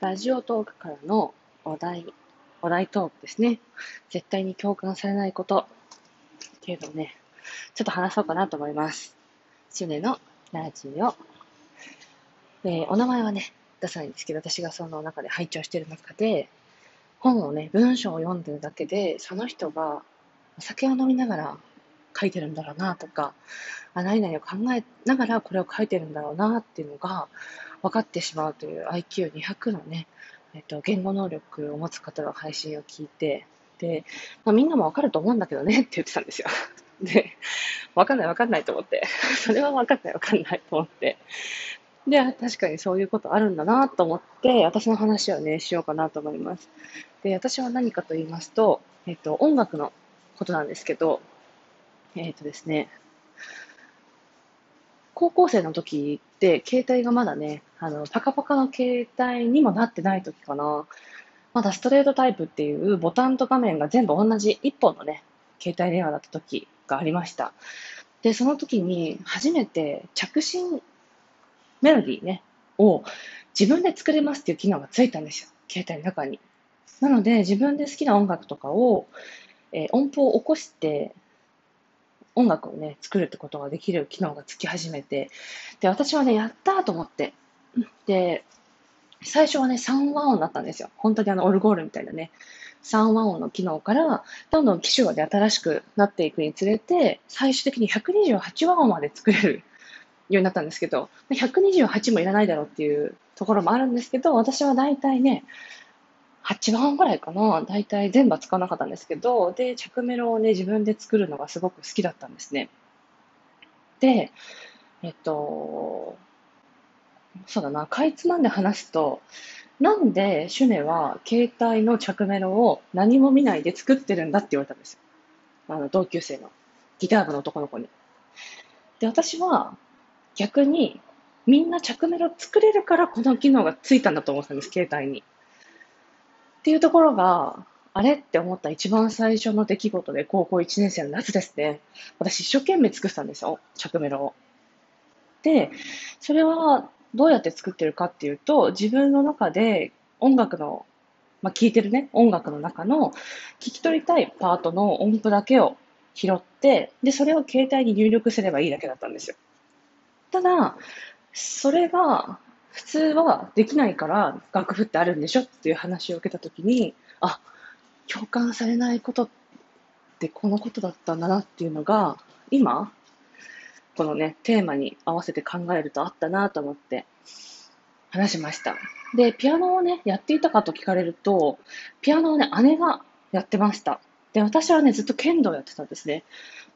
ラジオトークからのお題、お題トークですね。絶対に共感されないことっていうのをね、ちょっと話そうかなと思います。シュネのラジオ。えー、お名前はね、出さないんですけど、私がその中で拝聴している中で、本をね、文章を読んでるだけで、その人がお酒を飲みながら書いてるんだろうなとか、あ何々を考えながらこれを書いてるんだろうなっていうのが分かってしまうという IQ200 のね、えっと、言語能力を持つ方の配信を聞いて、で、まあ、みんなも分かると思うんだけどねって言ってたんですよ。で、分かんない分かんないと思って、それは分かんない分かんないと思って、で、確かにそういうことあるんだなと思って、私の話をね、しようかなと思います。で、私は何かと言いますと、えっと、音楽のことなんですけど、えっとですね、高校生の時って、携帯がまだね、あの、パカパカの携帯にもなってない時かな。まだストレートタイプっていうボタンと画面が全部同じ一本のね、携帯電話だった時がありました。で、その時に初めて着信メロディーね、を自分で作れますっていう機能がついたんですよ。携帯の中に。なので、自分で好きな音楽とかを、えー、音符を起こして、音楽をね、作るってことができる機能がつき始めて、で、私はね、やったと思って。で、最初はね、3和音だったんですよ。本当にあの、オルゴールみたいなね、3和音の機能から、どんどん機種がね、新しくなっていくにつれて、最終的に128和音まで作れるようになったんですけど、128もいらないだろうっていうところもあるんですけど、私は大体ね、8番ぐらいかな、大体全部は使わなかったんですけど、で、着メロをね、自分で作るのがすごく好きだったんですね。で、えっと、そうだな、かいつまんで話すと、なんでシュネは携帯の着メロを何も見ないで作ってるんだって言われたんですよ。あの、同級生のギター部の男の子に。で、私は逆に、みんな着メロ作れるからこの機能がついたんだと思ったんです、携帯に。っていうところが、あれって思った一番最初の出来事で高校1年生の夏ですね。私一生懸命作ったんですよ、着メロを。で、それはどうやって作ってるかっていうと、自分の中で音楽の、まあ、聴いてるね、音楽の中の聞き取りたいパートの音符だけを拾って、で、それを携帯に入力すればいいだけだったんですよ。ただ、それが普通はできないから楽譜ってあるんでしょっていう話を受けたときに、あ、共感されないことってこのことだったんだなっていうのが、今、このね、テーマに合わせて考えるとあったなと思って話しました。で、ピアノをね、やっていたかと聞かれると、ピアノをね、姉がやってました。で、私はね、ずっと剣道やってたんですね。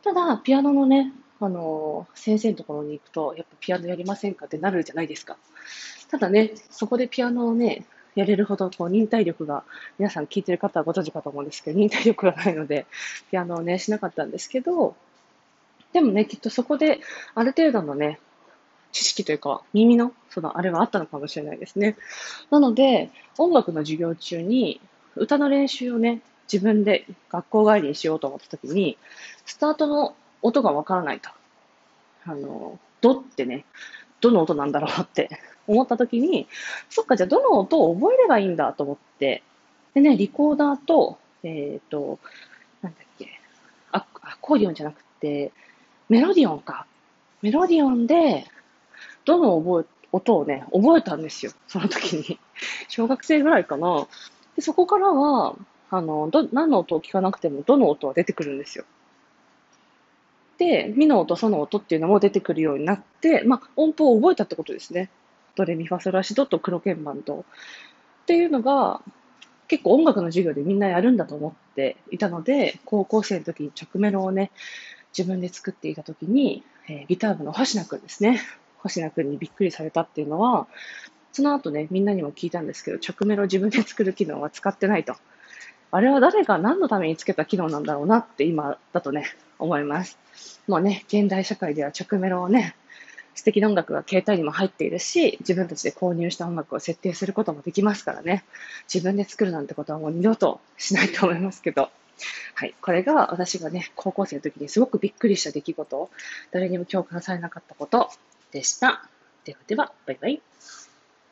ただ、ピアノのね、あの、先生のところに行くと、やっぱピアノやりませんかってなるじゃないですか。ただね、そこでピアノをね、やれるほどこう忍耐力が、皆さん聞いてる方はご存知かと思うんですけど、忍耐力がないので、ピアノをね、しなかったんですけど、でもね、きっとそこである程度のね、知識というか、耳の、その、あれはあったのかもしれないですね。なので、音楽の授業中に、歌の練習をね、自分で学校帰りにしようと思った時に、スタートの音がわからないと。あの、ドってね、どの音なんだろうって思った時に、そっか、じゃあどの音を覚えればいいんだと思って、でね、リコーダーと、えっ、ー、と、なんだっけ、アコーディオンじゃなくて、メロディオンか。メロディオンで、どの覚え、音をね、覚えたんですよ。その時に。小学生ぐらいかな。でそこからは、あの、ど、何の音を聞かなくても、どの音は出てくるんですよ。で、ミの音、ソの音っていうのも出てくるようになって、まあ、音符を覚えたってことですね。ドレミファソラシドと黒鍵盤と。っていうのが、結構音楽の授業でみんなやるんだと思っていたので、高校生の時に直メロをね、自分で作っていた時に、えー、ギター部の星名くんですね。星名くんにびっくりされたっていうのは、その後ね、みんなにも聞いたんですけど、直メロ自分で作る機能は使ってないと。あれは誰が何のためにつけた機能なんだろうなって今だとね、思います。もうね、現代社会では直メロをね、素敵な音楽が携帯にも入っているし、自分たちで購入した音楽を設定することもできますからね、自分で作るなんてことはもう二度としないと思いますけど、はい。これが私がね、高校生の時にすごくびっくりした出来事、誰にも共感されなかったことでした。ではでは、バイバイ。